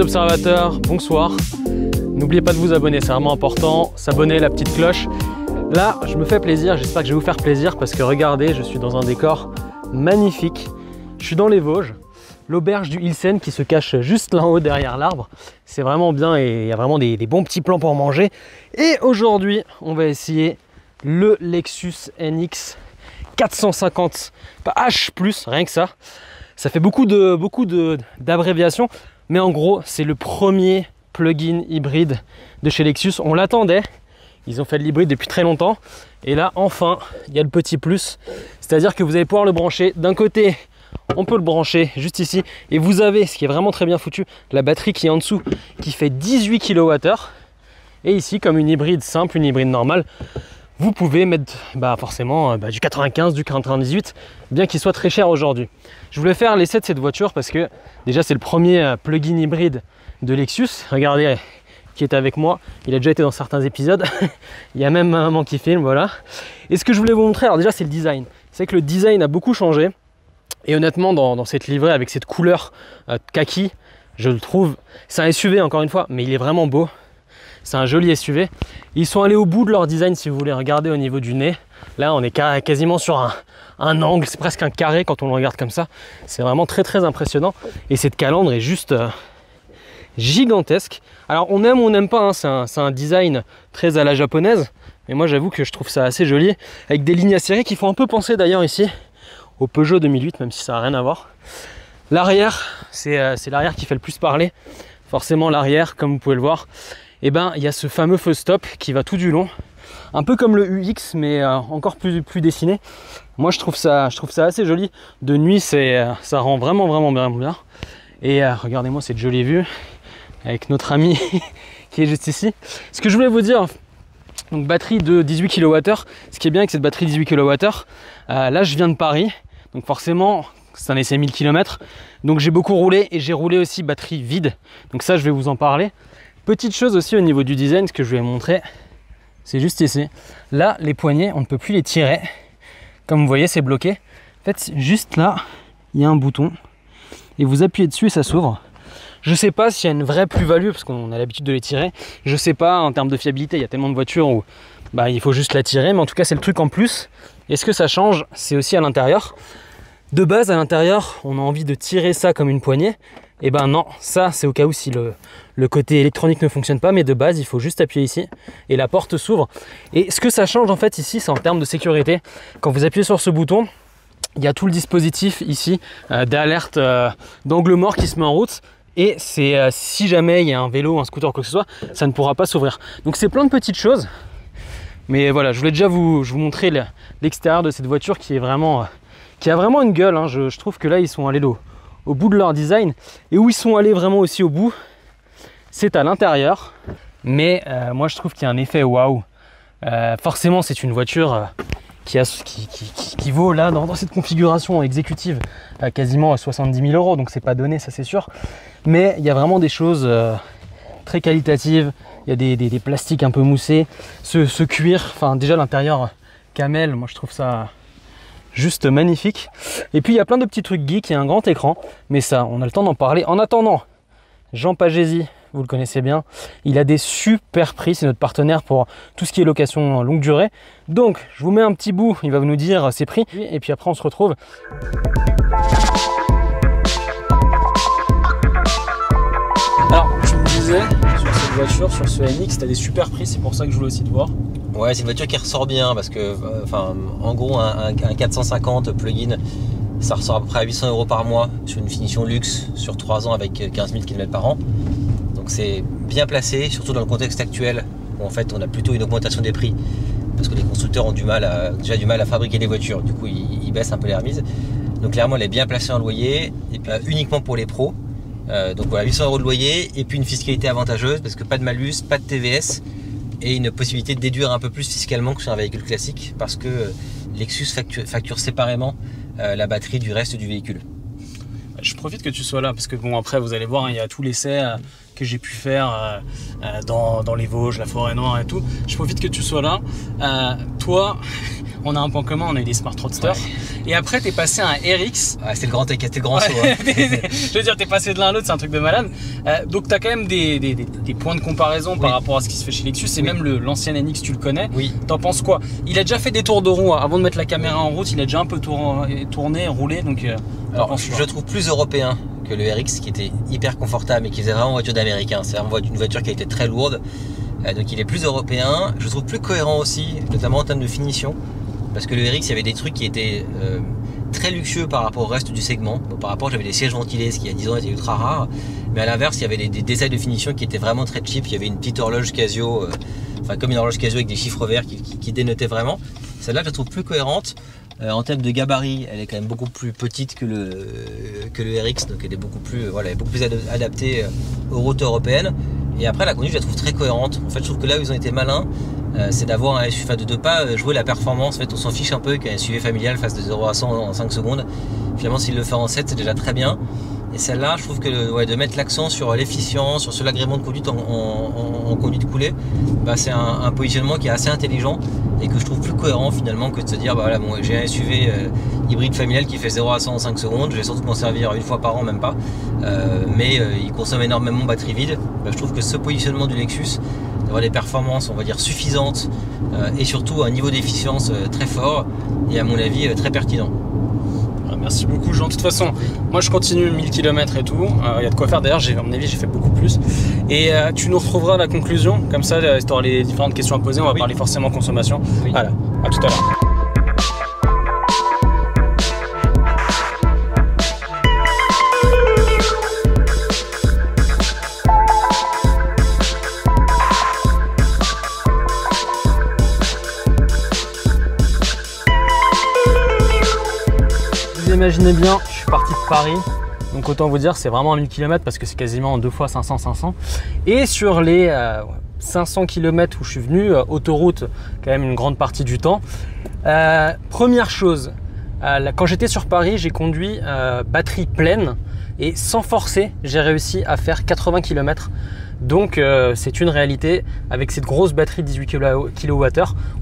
observateurs, bonsoir. N'oubliez pas de vous abonner, c'est vraiment important. S'abonner, la petite cloche. Là, je me fais plaisir, j'espère que je vais vous faire plaisir parce que regardez, je suis dans un décor magnifique. Je suis dans les Vosges, l'auberge du Hilsen qui se cache juste là en haut derrière l'arbre. C'est vraiment bien et il y a vraiment des, des, bons petits plans pour manger. Et aujourd'hui, on va essayer le Lexus NX 450 H+, rien que ça. Ça fait beaucoup de beaucoup d'abréviations, mais en gros, c'est le premier plug-in hybride de chez Lexus. On l'attendait. Ils ont fait de l'hybride depuis très longtemps. Et là, enfin, il y a le petit plus. C'est-à-dire que vous allez pouvoir le brancher. D'un côté, on peut le brancher juste ici. Et vous avez, ce qui est vraiment très bien foutu, la batterie qui est en dessous, qui fait 18 kWh. Et ici, comme une hybride simple, une hybride normale, vous pouvez mettre bah, forcément euh, bah, du 95, du 98, bien qu'il soit très cher aujourd'hui. Je voulais faire l'essai de cette voiture parce que déjà c'est le premier euh, plug-in hybride de Lexus. Regardez qui est avec moi, il a déjà été dans certains épisodes. il y a même un maman qui filme, voilà. Et ce que je voulais vous montrer, alors déjà c'est le design. C'est que le design a beaucoup changé. Et honnêtement, dans, cette livrée avec cette couleur euh, kaki, je le trouve, c'est un SUV encore une fois, mais il est vraiment beau. C'est un joli SUV. Ils sont allés au bout de leur design si vous voulez regarder au niveau du nez. Là, on est quasiment sur un, angle, c'est presque un carré quand on le regarde comme ça. C'est vraiment très très impressionnant. Et cette calandre est juste euh, gigantesque. Alors on aime ou on n'aime pas, hein. c'est un, design très à la japonaise. Mais moi j'avoue que je trouve ça assez joli. Avec des lignes acérées qui font un peu penser d'ailleurs ici au Peugeot 2008, même si ça n'a rien à voir. L'arrière, euh, c'est l'arrière qui fait le plus parler. Forcément l'arrière, comme vous pouvez le voir et eh ben il y a ce fameux feu stop qui va tout du long. Un peu comme le UX, mais euh, encore plus, dessiné. Moi je trouve ça, je trouve ça assez joli. De nuit, c'est, euh, ça rend vraiment vraiment bien bien. Et euh, regardez-moi cette jolie vue avec notre ami qui est juste ici. Ce que je voulais vous dire, donc batterie de 18 kWh. Ce qui est bien avec cette batterie 18 kWh, là je viens de Paris, donc forcément c'est un essai 1000 km. Donc j'ai beaucoup roulé et j'ai roulé aussi batterie vide. Donc ça je vais vous en parler. Petite chose aussi au niveau du design, ce que je vais montrer, c'est juste ici. Là, les poignets, on ne peut plus les tirer. Comme vous voyez, c'est bloqué. En fait, juste là, il y a un bouton. Et vous appuyez dessus et ça s'ouvre. Je ne sais pas s'il y a une vraie plus-value, parce qu'on a l'habitude de les tirer. Je ne sais pas, en termes de fiabilité, il y a tellement de voitures où bah, il faut juste la tirer. Mais en tout cas, c'est le truc en plus. Et ce que ça change, c'est aussi à l'intérieur. De base, à l'intérieur, on a envie de tirer ça comme une poignée. Et eh ben non, ça c'est au cas où si le, côté électronique ne fonctionne pas, mais de base il faut juste appuyer ici et la porte s'ouvre. Et ce que ça change en fait ici, c'est en termes de sécurité. Quand vous appuyez sur ce bouton, il y a tout le dispositif ici euh, d'alerte euh, d'angle mort qui se met en route. Et c'est euh, si jamais il y a un vélo, un scooter, quoi que ce soit, ça ne pourra pas s'ouvrir. Donc c'est plein de petites choses. Mais voilà, je voulais déjà vous, vous montrer l'extérieur de cette voiture qui est vraiment, qui a vraiment une gueule. Hein. Je, je, trouve que là ils sont allés l'eau au bout de leur design. Et où ils sont allés vraiment aussi au bout, c'est à l'intérieur. Mais euh, moi je trouve qu'il y a un effet waouh. Euh, forcément c'est une voiture euh, qui, a, qui, qui, vaut là dans, cette configuration exécutive quasiment 70 000 euros. Donc c'est pas donné, ça c'est sûr. Mais il y a vraiment des choses très qualitatives. Il y a des, des, plastiques un peu moussés. Ce, ce cuir, enfin déjà l'intérieur camel, moi je trouve ça juste magnifique. Et puis il y a plein de petits trucs geeks, il y a un grand écran, mais ça, on a le temps d'en parler. En attendant, Jean Pagési, vous le connaissez bien, il a des super prix, c'est notre partenaire pour tout ce qui est location longue durée. Donc je vous mets un petit bout, il va nous dire ses prix, et puis après on se retrouve. Voiture, sur ce NX, tu as des super prix, c'est pour ça que je voulais aussi te voir. Ouais, c'est une voiture qui ressort bien parce que, euh, en gros, un, 450 plug-in, ça ressort à peu près à 800 euros par mois sur une finition luxe sur 3 ans avec 15 000 km par an. Donc c'est bien placé, surtout dans le contexte actuel où en fait on a plutôt une augmentation des prix parce que les constructeurs ont déjà du mal à fabriquer des voitures. Du coup, ils, baissent un peu les remises. Donc clairement, elle est bien placée en loyer et puis, euh, uniquement pour les pros. Euh, donc voilà, 800 euros de loyer et puis une fiscalité avantageuse parce que pas de malus, pas de TVS et une possibilité de déduire un peu plus fiscalement que sur un véhicule classique parce que Lexus facture, séparément euh, la batterie du reste du véhicule. Je profite que tu sois là parce que bon après vous allez voir hein, il y a tous l'essai euh, que j'ai pu faire euh, dans, les Vosges, la forêt noire et tout. Je profite que tu sois là. toi, on a un point commun, on a eu des smart roadsters Et après, tu es passé à un RX. Ouais, c'était le grand, c'était le grand saut. hein. je veux dire, t'es passé de l'un à l'autre, c'est un truc de malade. Euh, donc, tu as quand même des, des- des- des points de comparaison par rapport à ce qui se fait chez Lexus. Et Oui. même le- l'ancien NX, tu le connais. Oui. T'en penses quoi? Il a déjà fait des tours de roue hein. avant de mettre la caméra en route. Il a déjà un peu tour- tourné, roulé. Donc, euh, Alors, je je trouve plus européen que le RX qui était hyper confortable et qui faisait vraiment voiture d'américain. C'est vraiment une voiture qui a été très lourde. Euh, donc il est plus européen. Je le trouve plus cohérent aussi, notamment en termes de finition. Parce que le RX, il y avait des trucs qui étaient euh, très luxueux par rapport au reste du segment. Par rapport, j'avais des sièges ventilés, ce qui il y a 10 ans était ultra rare. Mais à l'inverse, il y avait des, détails de finition qui étaient vraiment très cheap. Il y avait une petite horloge Casio, euh, enfin comme une horloge Casio avec des chiffres verts qui, qui, qui dénotaient vraiment. Celle-là, je la trouve plus cohérente. Euh, en termes de gabarit, elle est quand même beaucoup plus petite que le, que le RX, donc elle est beaucoup plus, euh, voilà, beaucoup plus ad- adaptée euh, aux routes européennes. Et après, la conduite, je la trouve très cohérente. En fait, je trouve que là où ils ont été malins, c'est d'avoir un SUV, de ne pas jouer la performance. En fait, on s'en fiche un peu qu'un SUV familial fasse de 0 à 100 en 5 secondes. Finalement, s'il le fait en 7, c'est déjà très bien. Et celle-là, je trouve que de mettre l'accent sur l'efficience, sur, sur l'agrément de conduite en, conduite coulée, bah, c'est un, positionnement qui est assez intelligent et que je trouve plus cohérent finalement que de se dire bah, j'ai un SUV euh, hybride familial qui fait 0 à 100 en 5 secondes, je vais surtout m'en servir une fois par an, même pas, Euh, mais euh, il consomme énormément de batterie vide. Bah, je trouve que ce positionnement du Lexus, d'avoir des performances, on va dire, suffisantes euh, et surtout un niveau d'efficience euh, très fort et à mon avis euh, très pertinent. Merci beaucoup Jean. De toute façon, moi je continue 1000 km et tout. Il y a de quoi faire. D'ailleurs, j'ai- à mon avis, j'ai fait beaucoup plus. Et euh, tu nous retrouveras à la conclusion. Comme ça, euh, tu auras les différentes questions à poser, on va Oui. parler forcément consommation. Oui. Voilà. À tout à l'heure. Imaginez bien, je suis parti de Paris. Donc autant vous dire, c'est vraiment à 1000 km parce que c'est quasiment deux fois 500-500. Et sur les euh, 500 km où je suis venu, euh, autoroute quand même une grande partie du temps. Euh, première chose, euh, quand j'étais sur Paris, j'ai conduit euh, batterie pleine et sans forcer, j'ai réussi à faire 80 km. Donc euh, c'est une réalité. Avec cette grosse batterie de 18 kWh,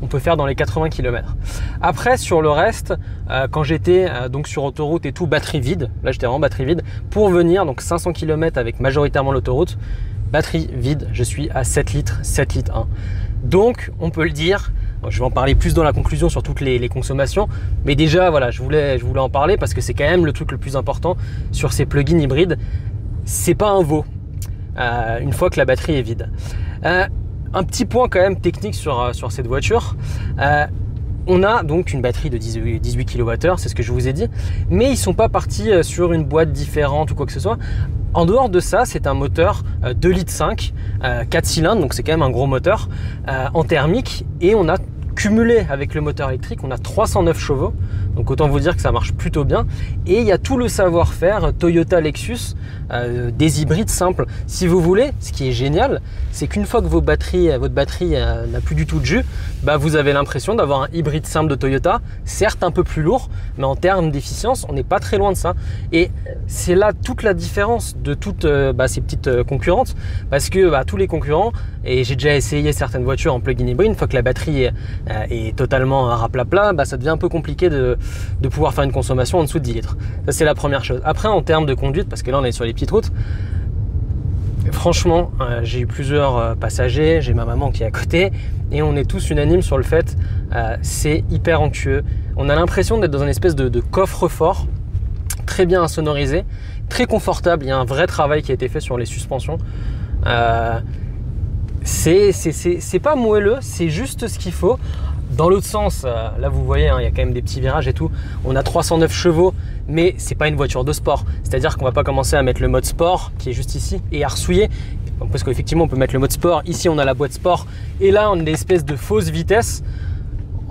on peut faire dans les 80 km. Après sur le reste, euh, quand j'étais euh, donc sur autoroute et tout, batterie vide, là j'étais vraiment batterie vide, pour venir donc 500 km avec majoritairement l'autoroute, batterie vide, je suis à 7 litres, 7 litres 1. Donc on peut le dire, je vais en parler plus dans la conclusion sur toutes les, consommations, mais déjà voilà, je voulais, je voulais en parler parce que c'est quand même le truc le plus important sur ces plugins hybrides, c'est pas un veau. Euh, une fois que la batterie est vide. Euh, un petit point quand même technique sur, euh, cette voiture. On a donc une batterie de 18 18 kWh, c'est ce que je vous ai dit, mais ils sont pas partis sur une boîte différente ou quoi que ce soit. En dehors de ça, c'est un moteur euh, 2 litres 5, euh, 4 cylindres, donc c'est quand même un gros moteur en thermique et on a cumulé avec le moteur électrique, on a 309 chevaux. Donc autant vous dire que ça marche plutôt bien. Et il y a tout le savoir-faire Toyota Lexus euh, des hybrides simples. Si vous voulez, ce qui est génial, c'est qu'une fois que batteries, votre batterie euh, n'a plus du tout de jus, bah, vous avez l'impression d'avoir un hybride simple de Toyota, certes un peu plus lourd, mais en termes d'efficience, on n'est pas très loin de ça. Et c'est là toute la différence de toutes euh, bah, ces petites euh, concurrentes, parce que bah, tous les concurrents, et j'ai déjà essayé certaines voitures en plug-in hybride, une fois que la batterie est, euh, totalement à raplapla, bah, ça devient un peu compliqué de, pouvoir faire une consommation en dessous de 10 litres. Ça c'est la première chose. Après en termes de conduite, parce que là on est sur les petites routes, franchement euh, j'ai eu plusieurs euh, passagers, j'ai ma maman qui est à côté, et on est tous unanimes sur le fait, euh, c'est hyper onctueux. On a l'impression d'être dans une espèce de, de coffre-fort, très bien insonorisé, très confortable, il y a un vrai travail qui a été fait sur les suspensions. C'est pas moelleux, c'est juste ce qu'il faut. Dans l'autre sens, euh, là vous voyez, hein, il y a quand même des petits virages et tout. On a 309 chevaux, mais c'est pas une voiture de sport. C'est-à-dire qu'on va pas commencer à mettre le mode sport qui est juste ici et à ressouiller. Parce qu'effectivement, on peut mettre le mode sport. Ici, on a la boîte sport. Et là, on a une espèce de fausse vitesse.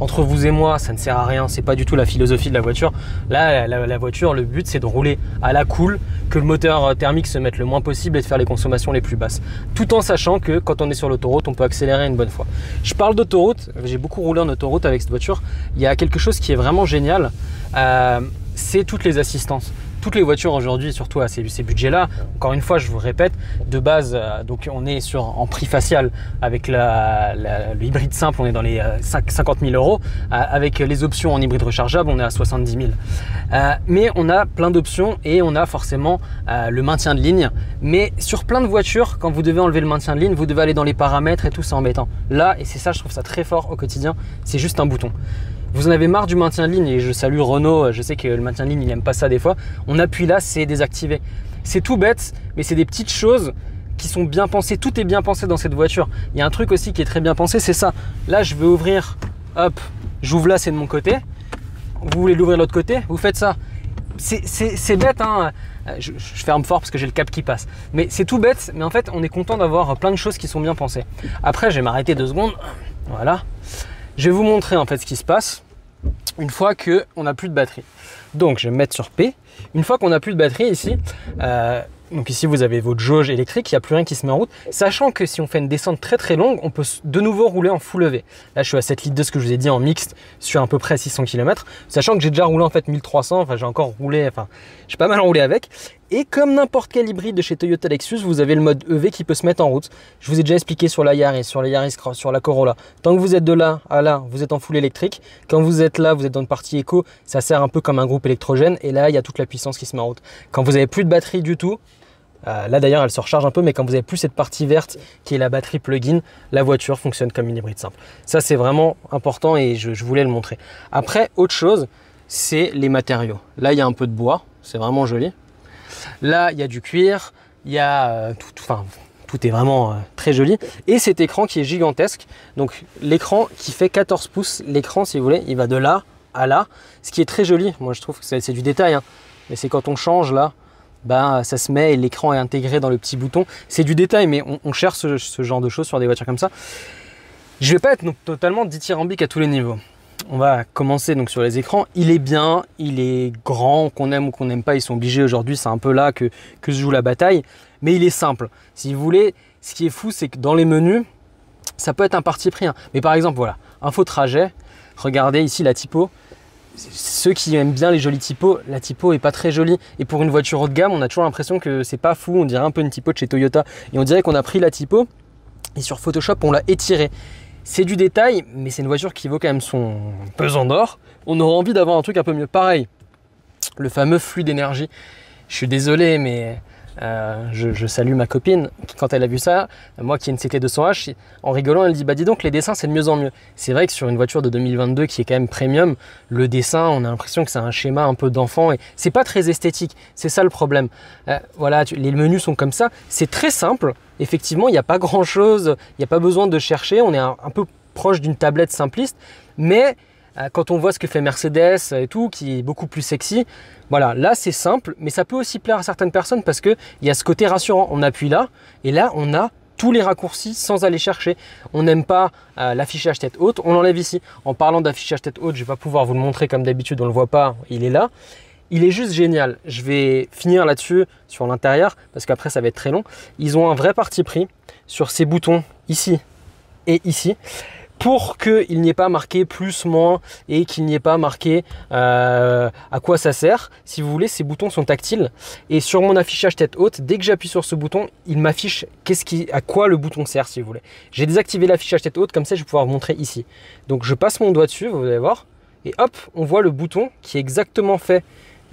Entre vous et moi, ça ne sert à rien. C'est pas du tout la philosophie de la voiture. Là, la, voiture, le but, c'est de rouler à la cool, que le moteur euh, thermique se mette le moins possible et de faire les consommations les plus basses. Tout en sachant que quand on est sur l'autoroute, on peut accélérer une bonne fois. Je parle d'autoroute. J'ai beaucoup roulé en autoroute avec cette voiture. Il y a quelque chose qui est vraiment génial. Euh, c'est toutes les assistances. Toutes les voitures aujourd'hui, surtout à ces, budgets-là, encore une fois, je vous répète, de base, euh, donc on est sur en prix facial avec le hybride simple, on est dans les 50 000 euros. avec les options en hybride rechargeable, on est à 70 000. mais on a plein d'options et on a forcément le maintien de ligne. Mais sur plein de voitures, quand vous devez enlever le maintien de ligne, vous devez aller dans les paramètres et tout, c'est embêtant. Là, et c'est ça, je trouve ça très fort au quotidien, c'est juste un bouton. Vous en avez marre du maintien de ligne et je salue Renault, je sais que le maintien de ligne il n'aime pas ça des fois. On appuie là, c'est désactivé. C'est tout bête, mais c'est des petites choses qui sont bien pensées. Tout est bien pensé dans cette voiture. Il y a un truc aussi qui est très bien pensé, c'est ça. Là, je veux ouvrir, hop, j'ouvre là, c'est de mon côté. Vous voulez l'ouvrir de l'autre côté, vous faites ça. C'est bête, hein. Je, je, ferme fort parce que j'ai le cap qui passe. Mais c'est tout bête, mais en fait, on est content d'avoir plein de choses qui sont bien pensées. Après, je vais m'arrêter deux secondes. Voilà. Je vais vous montrer en fait ce qui se passe une fois qu'on n'a plus de batterie. Donc je vais me mettre sur P. Une fois qu'on n'a plus de batterie ici, euh, donc ici vous avez votre jauge électrique, il n'y a plus rien qui se met en route. Sachant que si on fait une descente très très longue, on peut de nouveau rouler en full levé. Là je suis à 7 litres de ce que je vous ai dit en mixte sur à peu près 600 km. Sachant que j'ai déjà roulé en fait 1300, enfin j'ai encore roulé, enfin j'ai pas mal roulé avec. Et comme n'importe quel hybride de chez Toyota Lexus, vous avez le mode EV qui peut se mettre en route. Je vous ai déjà expliqué sur la Yaris, sur la Yaris sur la Corolla. Tant que vous êtes de là à là, vous êtes en full électrique. Quand vous êtes là, vous êtes dans une partie éco, ça sert un peu comme un groupe électrogène. Et là, il y a toute la puissance qui se met en route. Quand vous avez plus de batterie du tout, euh, là d'ailleurs elle se recharge un peu, mais quand vous avez plus cette partie verte qui est la batterie plug-in, la voiture fonctionne comme une hybride simple. Ça c'est vraiment important et je, voulais le montrer. Après, autre chose, c'est les matériaux. Là il y a un peu de bois, c'est vraiment joli. Là, il y a du cuir, il y a euh, tout, enfin, tout est vraiment euh, très joli. Et cet écran qui est gigantesque. Donc l'écran qui fait 14 pouces, l'écran si vous voulez, il va de là à là. Ce qui est très joli, moi je trouve que c'est du détail. Hein. Mais c'est quand on change là, ben, ça se met et l'écran est intégré dans le petit bouton. C'est du détail, mais on, cherche ce, ce, genre de choses sur des voitures comme ça. Je vais pas être totalement dithyrambique à tous les niveaux on va commencer donc sur les écrans. Il est bien, il est grand, qu'on aime ou qu'on n'aime pas, ils sont obligés aujourd'hui, c'est un peu là que, se joue la bataille, mais il est simple. Si vous voulez, ce qui est fou, c'est que dans les menus, ça peut être un parti pris. Hein. Mais par exemple, voilà, info trajet, regardez ici la typo. Ceux qui aiment bien les jolis typos, la typo est pas très jolie. Et pour une voiture haut de gamme, on a toujours l'impression que c'est pas fou. On dirait un peu une typo de chez Toyota. Et on dirait qu'on a pris la typo et sur Photoshop, on l'a étirée. C'est du détail, mais c'est une voiture qui vaut quand même son pesant d'or. On aurait envie d'avoir un truc un peu mieux. Pareil, le fameux flux d'énergie. Je suis désolé, mais euh, je, salue ma copine quand elle a vu ça. Moi qui ai une CT200H, en rigolant, elle dit Bah dis donc, les dessins c'est de mieux en mieux. C'est vrai que sur une voiture de 2022 qui est quand même premium, le dessin, on a l'impression que c'est un schéma un peu d'enfant et c'est pas très esthétique. C'est ça le problème. Euh, voilà, les menus sont comme ça. C'est très simple. Effectivement, il n'y a pas grand chose, il n'y a pas besoin de chercher. On est un peu proche d'une tablette simpliste, mais quand on voit ce que fait Mercedes et tout, qui est beaucoup plus sexy, voilà, là c'est simple, mais ça peut aussi plaire à certaines personnes parce qu'il y a ce côté rassurant. On appuie là, et là on a tous les raccourcis sans aller chercher. On n'aime pas euh, l'affichage tête haute, on l'enlève ici. En parlant d'affichage tête haute, je vais pas pouvoir vous le montrer comme d'habitude, on le voit pas, il est là. Il est juste génial. Je vais finir là-dessus sur l'intérieur parce qu'après ça va être très long. Ils ont un vrai parti pris sur ces boutons ici et ici pour qu'il n'y ait pas marqué plus, moins et qu'il n'y ait pas marqué euh, à quoi ça sert. Si vous voulez, ces boutons sont tactiles et sur mon affichage tête haute, dès que j'appuie sur ce bouton, il m'affiche qu'est-ce à quoi le bouton sert si vous voulez. J'ai désactivé l'affichage tête haute, comme ça je vais pouvoir vous montrer ici. Donc je passe mon doigt dessus, vous allez voir, et hop, on voit le bouton qui est exactement fait,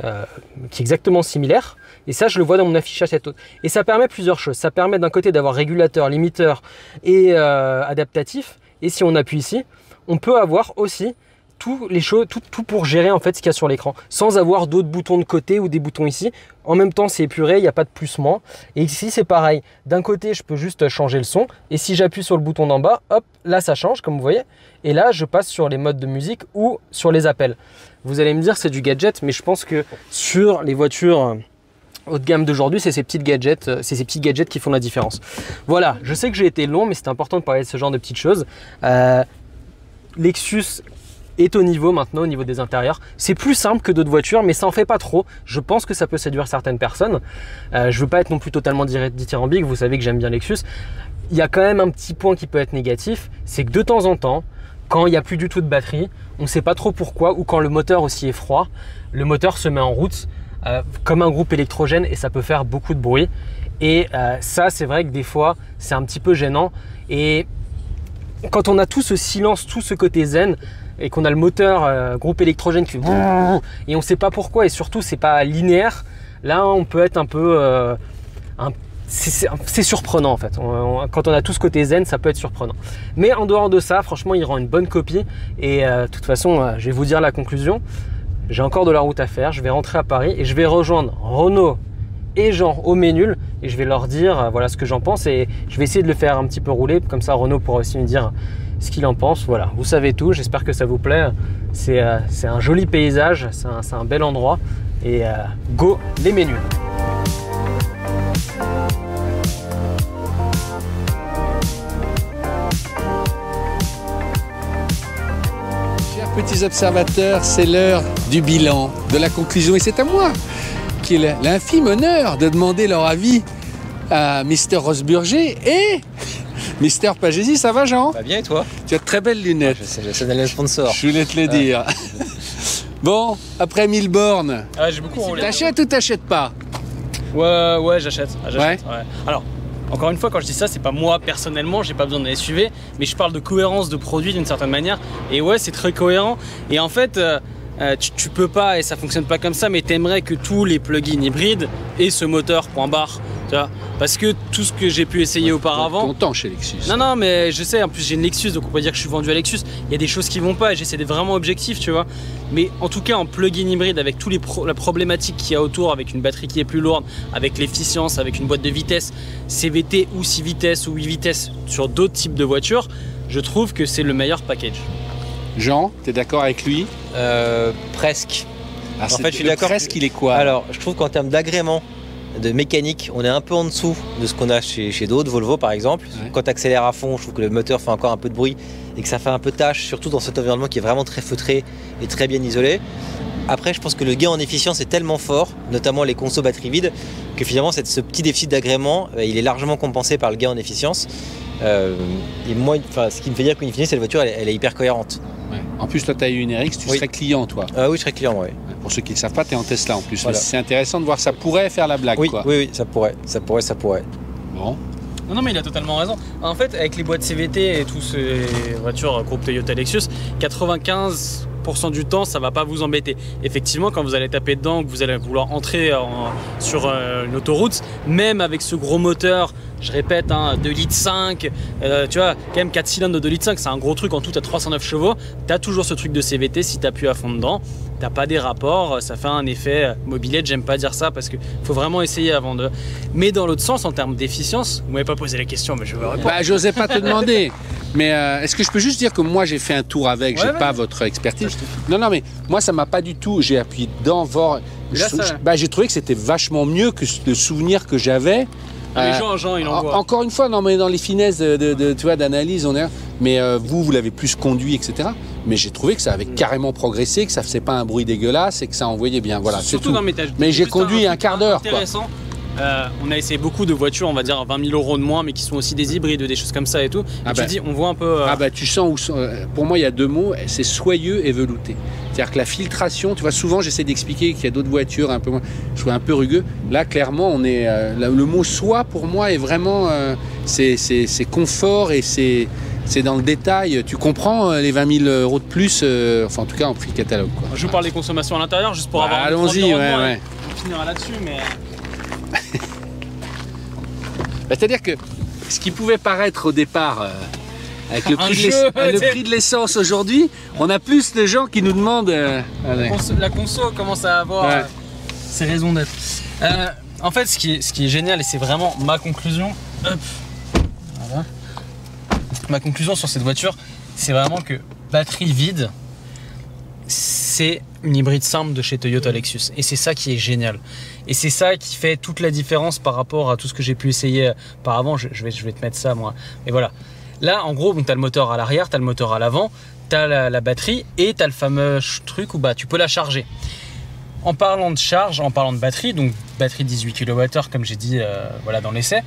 euh, qui est exactement similaire. Et ça, je le vois dans mon affichage tête haute. Et ça permet plusieurs choses. Ça permet d'un côté d'avoir régulateur, limiteur et euh, adaptatif. Et si on appuie ici, on peut avoir aussi tout, les choses, tout pour gérer en fait ce qu'il y a sur l'écran, sans avoir d'autres boutons de côté ou des boutons ici. En même temps, c'est épuré, il n'y a pas de plus-moins. Et ici, c'est pareil. D'un côté, je peux juste changer le son. Et si j'appuie sur le bouton d'en bas, hop, là, ça change, comme vous voyez. Et là, je passe sur les modes de musique ou sur les appels. Vous allez me dire, c'est du gadget, mais je pense que sur les voitures haut de gamme d'aujourd'hui, c'est ces petites gadgets, euh, c'est ces petits gadgets qui font la différence. Voilà, je sais que j'ai été long, mais c'est important de parler de ce genre de petites choses. Euh, Lexus est au niveau maintenant, au niveau des intérieurs. C'est plus simple que d'autres voitures, mais ça en fait pas trop. Je pense que ça peut séduire certaines personnes. Euh, je veux pas être non plus totalement dithyrambique, vous savez que j'aime bien Lexus. Il y a quand même un petit point qui peut être négatif, c'est que de temps en temps, quand il n'y a plus du tout de batterie, on ne sait pas trop pourquoi, ou quand le moteur aussi est froid, le moteur se met en route euh, comme un groupe électrogène et ça peut faire beaucoup de bruit. Et euh, ça, c'est vrai que des fois, c'est un petit peu gênant. Et quand on a tout ce silence, tout ce côté zen, et qu'on a le moteur euh, groupe électrogène qui et on ne sait pas pourquoi, et surtout c'est pas linéaire, là on peut être un peu. c'est- surprenant en fait. Quand on a tout ce côté zen, ça peut être surprenant. Mais en dehors de ça, franchement, il rend une bonne copie. Et de toute façon, je vais vous dire la conclusion. J'ai encore de la route à faire. Je vais rentrer à Paris et je vais rejoindre Renault et Jean au Ménul et je vais leur dire euh, voilà ce que j'en pense et je vais essayer de le faire un petit peu rouler comme ça Renault pourra aussi me dire ce qu'il en pense. Voilà, vous savez tout. J'espère que ça vous plaît. C'est euh, un joli paysage, c'est un, c'est un bel endroit et euh, go les Ménuls. Petits observateurs, c'est l'heure du bilan, de la conclusion. Et c'est à moi qui ai l'infime honneur de demander leur avis à Mister Rosburger et Mister Pagesi. Ça va, Jean? Bah bien et toi? Tu as de très belles lunettes. Je sais, j'essaie d'aller le sponsor. Je voulais te le dire. Bon, après 1000 bornes, Ah, j'ai beaucoup roulé. t'achètes ou t'achètes pas? Ouais, ouais, j'achète. Ah, j'achète, Ouais. ouais. Alors, encore une fois, quand je dis ça, c'est pas moi personnellement, j'ai pas besoin d'un SUV, mais je parle de cohérence de produit d'une certaine manière. Et ouais, c'est très cohérent. Et en fait, euh, tu, tu peux pas, et ça fonctionne pas comme ça, mais t'aimerais que tous les plugins hybrides aient ce moteur point barre. Tu vois Parce que tout ce que j'ai pu essayer auparavant. Content chez Lexus. Non, non, mais je sais, en plus j'ai une Lexus, donc on peut dire que je suis vendu à Lexus. Il y a des choses qui vont pas et j'essaie d'être vraiment objectif, tu vois. Mais en tout cas, en plug-in hybride, avec tous les pro- la problématique qu'il y a autour, avec une batterie qui est plus lourde, avec l'efficience, avec une boîte de vitesse, CVT ou 6 vitesses ou 8 vitesses sur d'autres types de voitures, je trouve que c'est le meilleur package. Jean, t'es d'accord avec lui? Euh, presque. Ah, En fait, je suis d'accord. Presque, il est quoi? Alors, je trouve qu'en termes d'agrément, de mécanique, on est un peu en dessous de ce qu'on a chez, chez d'autres, Volvo par exemple. Ouais. Quand tu accélères à fond, je trouve que le moteur fait encore un peu de bruit et que ça fait un peu tâche, surtout dans cet environnement qui est vraiment très feutré et très bien isolé. Après, je pense que le gain en efficience est tellement fort, notamment les consos batterie vide, que finalement, cette- ce petit déficit d'agrément, euh, il est largement compensé par le gain en efficience. Euh, et moi, enfin, ce qui me fait dire qu'une fine, cette voiture, elle, elle est hyper cohérente. Ouais. En plus, là, tu as eu une RX, tu Oui. serais client, toi. Ah oui, je serais client, ouais. Pour ceux qui ne le savent pas, tu es en Tesla en plus. Voilà. C'est intéressant de voir, ça pourrait faire la blague. Oui, quoi. oui, oui, ça pourrait, ça pourrait, ça pourrait. Bon. Non, non, mais il a totalement raison. En fait, avec les boîtes CVT et toutes ces voitures groupe Toyota Lexus, 95% du temps, ça va pas vous embêter. Effectivement, quand vous allez taper dedans, que vous allez vouloir entrer en- sur euh, une autoroute, même avec ce gros moteur, je répète, hein, 2 litres 5, euh, tu vois, quand même 4 cylindres de 2 litres 5, c'est un gros truc, en tout à 309 chevaux, t'as toujours ce truc de CVT si t'appuies à fond dedans. T'as pas des rapports, ça fait un effet mobilette, j'aime pas dire ça parce que faut vraiment essayer avant de. Mais dans l'autre sens, en termes d'efficience, vous m'avez pas posé la question, mais je vais répondre. Bah, j'osais pas te demander. Mais euh, est-ce que je peux juste dire que moi j'ai fait un tour avec, Ouais, j'ai ouais. pas votre expertise. Non, non, mais moi ça m'a pas du tout. J'ai appuyé dedans, bah, j'ai trouvé que c'était vachement mieux que le souvenir que j'avais. Les Euh, gens, en- encore une fois, non, mais dans les finesses de, de- de- tu vois, d'analyse, on est. Mais euh, vous, vous l'avez plus conduit, etc. Mais j'ai trouvé que ça avait Mm. carrément progressé, que ça faisait pas un bruit dégueulasse et que ça envoyait bien. Voilà, c'est Surtout tout. dans mes tâches. Mais j'ai conduit un quart d'heure, quoi. Euh, on a essayé beaucoup de voitures, on va dire 20 000 euros de moins, mais qui sont aussi des hybrides, des choses comme ça et tout. Et Ah tu bah. dis, on voit un peu. euh, Ah bah tu sens où euh, pour moi il y a deux mots, c'est soyeux et velouté. C'est-à-dire que la filtration, tu vois souvent j'essaie d'expliquer qu'il y a d'autres voitures un peu moins, je trouve un peu rugueux. Là clairement on est euh, le mot soie pour moi est vraiment c'est confort et c'est c'est dans le détail. Tu comprends les 20 000 euros de plus, euh, enfin en tout cas en prix catalogue. Quoi. Je vous parle des consommations à l'intérieur, juste pour Bah, avoir allons-y, ouais, ouais. On finira là-dessus, mais. Bah, C'est-à-dire que ce qui pouvait paraître au départ euh, avec le prix, de jeu, l'ess- le t'sais. prix de l'essence aujourd'hui, on a plus de gens qui nous demandent. euh. Conso- la conso commence à avoir Ouais. euh, ses raisons d'être. En fait, ce qui, est, ce qui est génial, et c'est vraiment ma conclusion, hop, voilà. ma conclusion sur cette voiture, c'est vraiment que batterie vide, c'est une hybride simple de chez Toyota Lexus. Et c'est ça qui est génial. Et c'est ça qui fait toute la différence par rapport à tout ce que j'ai pu essayer par avant. Je, vais, te mettre ça, moi. Et voilà. Là, en gros, tu as le moteur à l'arrière, tu as le moteur à l'avant, tu as la, batterie et tu as le fameux truc où bah, tu peux la charger. En parlant de charge, en parlant de batterie, donc batterie 18 kWh comme j'ai dit euh, voilà, dans l'essai,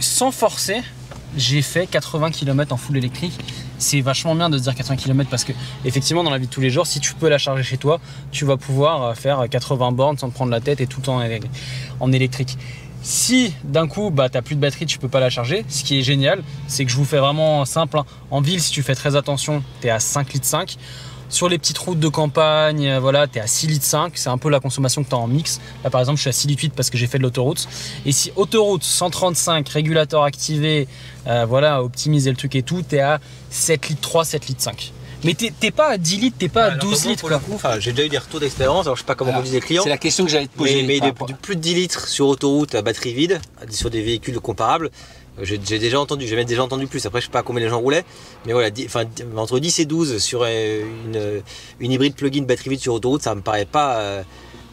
sans forcer, j'ai fait 80 km en full électrique. C'est vachement bien de se dire 80 km parce que effectivement dans la vie de tous les jours, si tu peux la charger chez toi, tu vas pouvoir euh, faire 80 bornes sans te prendre la tête et tout en, en électrique. Si d'un coup bah, tu n'as plus de batterie, tu peux pas la charger, ce qui est génial, c'est que je vous fais vraiment simple. hein. En ville, si tu fais très attention, tu es à 5 litres 5. Sur les petites routes de campagne, euh, voilà, tu es à 6 litres 5. C'est un peu la consommation que tu as en mix. Là, par exemple, je suis à 6 litres 8 parce que j'ai fait de l'autoroute. Et si autoroute 135, régulateur activé, euh, voilà, optimiser le truc et tout, tu es à 7 litres 3, 7 litres 5. Mais t'es pas à 10 litres, t'es pas à Alors, 12 pour moi, litres. pour enfin, j'ai déjà eu des retours d'expérience, alors je sais pas comment Alors, on disent les clients. C'est la question que j'allais te poser. Mais, mais par de, de plus de 10 litres sur autoroute à batterie vide, sur des véhicules comparables, j'ai déjà entendu, j'ai même déjà entendu plus. Après, je sais pas combien les gens roulaient, mais voilà, enfin, entre 10 et 12 sur euh, une, une hybride plug-in batterie vide sur autoroute, ça me paraît pas, euh,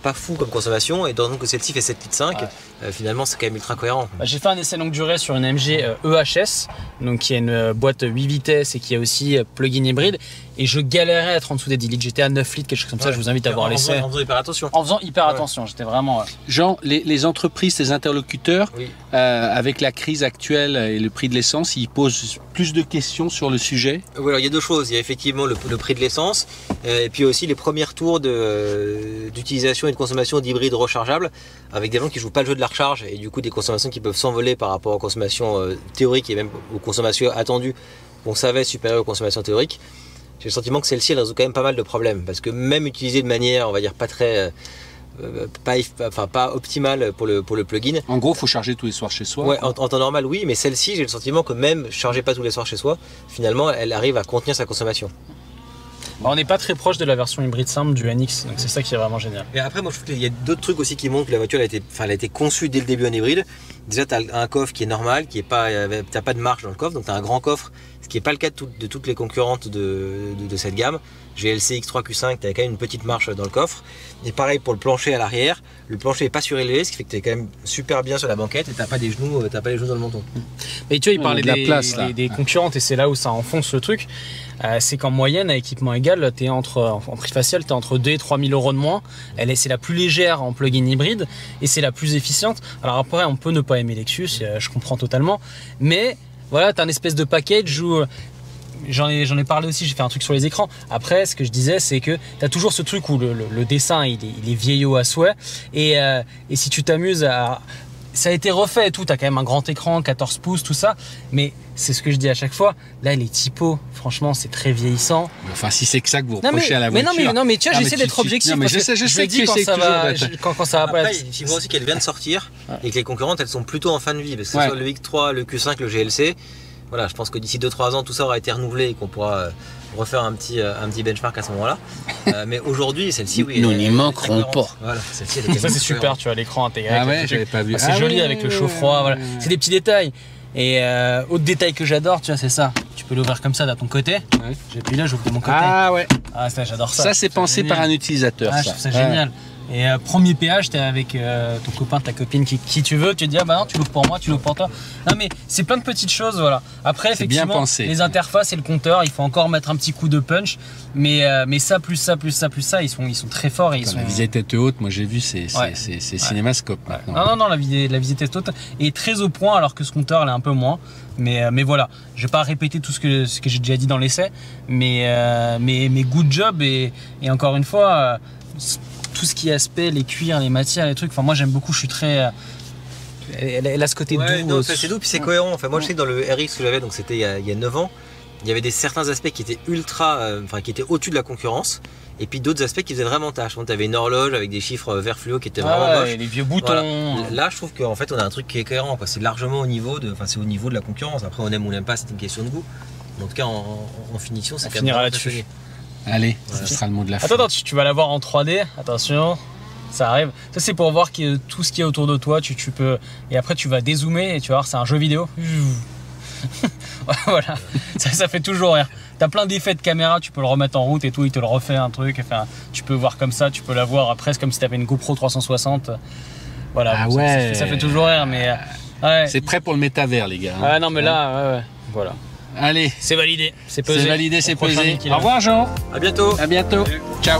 pas fou comme consommation. Et dans que celle-ci fait 7 litres 5, Ouais. euh, finalement, c'est quand même ultra cohérent. Bah, J'ai fait un essai longue durée sur une MG EHS, donc qui est une boîte 8 vitesses et qui a aussi plug-in hybride. Et je galérais à être en dessous des 10 litres. J'étais à 9 litres, quelque chose comme ça. Je vous invite à voir En l'essai. faisant- En faisant hyper attention. En faisant hyper Ouais. attention, j'étais vraiment. euh, Jean, les, les entreprises, tes interlocuteurs, Oui. euh, avec la crise actuelle et le prix de l'essence, ils posent plus de questions sur le sujet. Oui, alors il y a deux choses. Il y a effectivement le, le prix de l'essence euh, et puis aussi les premiers tours euh, d'utilisation et de consommation d'hybrides rechargeables avec des gens qui jouent pas le jeu de la recharge et du coup des consommations qui peuvent s'envoler par rapport aux consommations euh, théoriques et même aux consommations attendues qu'on savait supérieures aux consommations théoriques. J'ai le sentiment que celle-ci elle résout quand même pas mal de problèmes parce que même utilisée de manière, on va dire, pas très. euh, euh, pas, enfin, pas optimale pour le, pour le plugin. En gros, il faut charger tous les soirs chez soi. Ouais, en, en temps normal, oui, mais celle-ci, j'ai le sentiment que même chargée pas tous les soirs chez soi, finalement, elle arrive à contenir sa consommation. Bah, on n'est pas très proche de la version hybride simple du NX, donc c'est ça qui est vraiment génial. Et après, moi, je trouve qu'il y a d'autres trucs aussi qui montrent que la voiture elle a été, enfin, elle a été conçue dès le début en hybride. Déjà, tu as un coffre qui est normal, qui est pas, euh, t'as pas de marge dans le coffre, donc tu as un grand coffre, ce qui n'est pas le cas de, tout- de toutes les concurrentes de, de- de cette gamme. GLC X3 Q5, tu as quand même une petite marche dans le coffre. Et pareil pour le plancher à l'arrière, le plancher est pas surélevé, ce qui fait que tu es quand même super bien sur la banquette et t'as pas des genoux, euh, t'as pas les genoux dans le menton. Mais tu vois, il parlait de la des, place, là. des- des concurrentes et c'est là où ça enfonce le truc. Euh, c'est qu'en moyenne, à équipement égal, t'es entre, en prix facial, tu es entre 2 et 3 000 euros de moins. Elle est, c'est la plus légère en plug-in hybride et c'est la plus efficiente. Alors après, on peut ne pas aimer Lexus, euh, je comprends totalement. Mais voilà, tu as un espèce de package où. euh, J'en ai, ai parlé aussi, j'ai fait un truc sur les écrans. Après, ce que je disais, c'est que tu as toujours ce truc où le, dessin, il est, il est vieillot à souhait. Et, et si tu t'amuses à... Ça a été refait et tout, tu as quand même un grand écran, 14 pouces, tout ça. Mais c'est ce que je dis à chaque fois. Là, les typos, franchement, c'est très vieillissant. Enfin, si c'est que ça que vous Non mais, reprochez à la mais voiture. non, mais, non, mais tu vois, j'essaie d'être objectif. non, mais parce je que sais, je sais dis quand ça, va, je- quand, quand ça va pas Après, faut aussi qu'elle vient de sortir et que les concurrentes elles sont plutôt en fin de vie. Parce que Ouais. ce soit le X3, le Q5, le GLC, voilà, je pense que d'ici 2-3 ans tout ça aura été renouvelé et qu'on pourra euh, refaire un petit, euh, un petit benchmark à ce moment-là. Euh, mais aujourd'hui, celle-ci, oui. Nous n'y manquerons pas. Voilà, celle-ci, elle est Ça c'est super, tu vois, l'écran intégré. Ah ouais, j'avais pas vu. Ah, c'est Ah joli avec le chaud froid, voilà. C'est des petits détails. Et euh, autre détail que j'adore, tu vois, c'est ça. Tu peux l'ouvrir comme ça de ton côté. Ouais. J'appuie là, j'ouvre de mon côté. Ah ouais, Ah, ça, j'adore ça. ça c'est pensé génial. par un utilisateur. Ah, je ça. trouve ça Ouais. génial. Et euh, premier péage, t'es avec euh, ton copain, ta copine, qui, qui tu veux, tu te dis ah bah non, tu l'ouvres pour moi, tu l'ouvres pour toi. Non mais c'est plein de petites choses, voilà. Après C'est bien effectivement, pensé. les interfaces et le compteur, il faut encore mettre un petit coup de punch, mais euh, mais ça plus ça plus ça plus ça, ils sont ils sont très forts et ils Quand sont. La visée tête haute, moi j'ai vu, c'est Ouais. cinémascope maintenant. Non non non, la visée la visée test haute est très au point alors que ce compteur elle est un peu moins. Mais mais voilà, je vais pas répéter tout ce que ce que j'ai déjà dit dans l'essai, mais mais mais good job et et encore une fois. Tout ce qui est aspect, les cuirs, les matières, les trucs. Enfin, moi j'aime beaucoup, je suis très. euh, Elle, elle a ce côté Ouais, doux. non, euh, c'est doux, puis c'est cohérent. Enfin, moi, je sais que dans le RX que j'avais, donc c'était il, y a- il y a 9 ans, il y avait des certains aspects qui étaient ultra, euh, enfin, qui étaient au-dessus de la concurrence, et puis d'autres aspects qui faisaient vraiment tâche. Tu avais une horloge avec des chiffres vert fluo qui étaient Ah vraiment ouais, moches. les vieux boutons. Voilà. Là, je trouve qu'en fait, on a un truc qui est cohérent. quoi. C'est largement au niveau de, enfin, c'est au niveau de la concurrence. Après, on aime ou on n'aime pas, c'est une question de goût. Mais en tout cas, en, finition, c'est On quand même finira là-dessus. Allez, ce sera le mot de la fin. Attends, attends, tu, tu vas la voir en 3D. Attention, ça arrive. Ça, c'est pour voir que tout ce qui est autour de toi, tu, tu peux. Et après, tu vas dézoomer et tu vas voir, c'est un jeu vidéo. voilà, ça, ça fait toujours rire. T'as plein d'effets de caméra, tu peux le remettre en route et tout, il te le refait un truc. Enfin, tu peux voir comme ça, tu peux la voir presque comme si t'avais une GoPro 360. Voilà, Ah bon, ça- fait, ça fait toujours rire, mais. euh, Ouais. C'est prêt pour le métavers, les gars. hein. Ah non, mais là, ouais, ouais. Voilà. Allez, C'est validé. C'est pesé. c'est validé, c'est pesé. 1000 Au revoir, Jean. À bientôt. À bientôt. Ciao.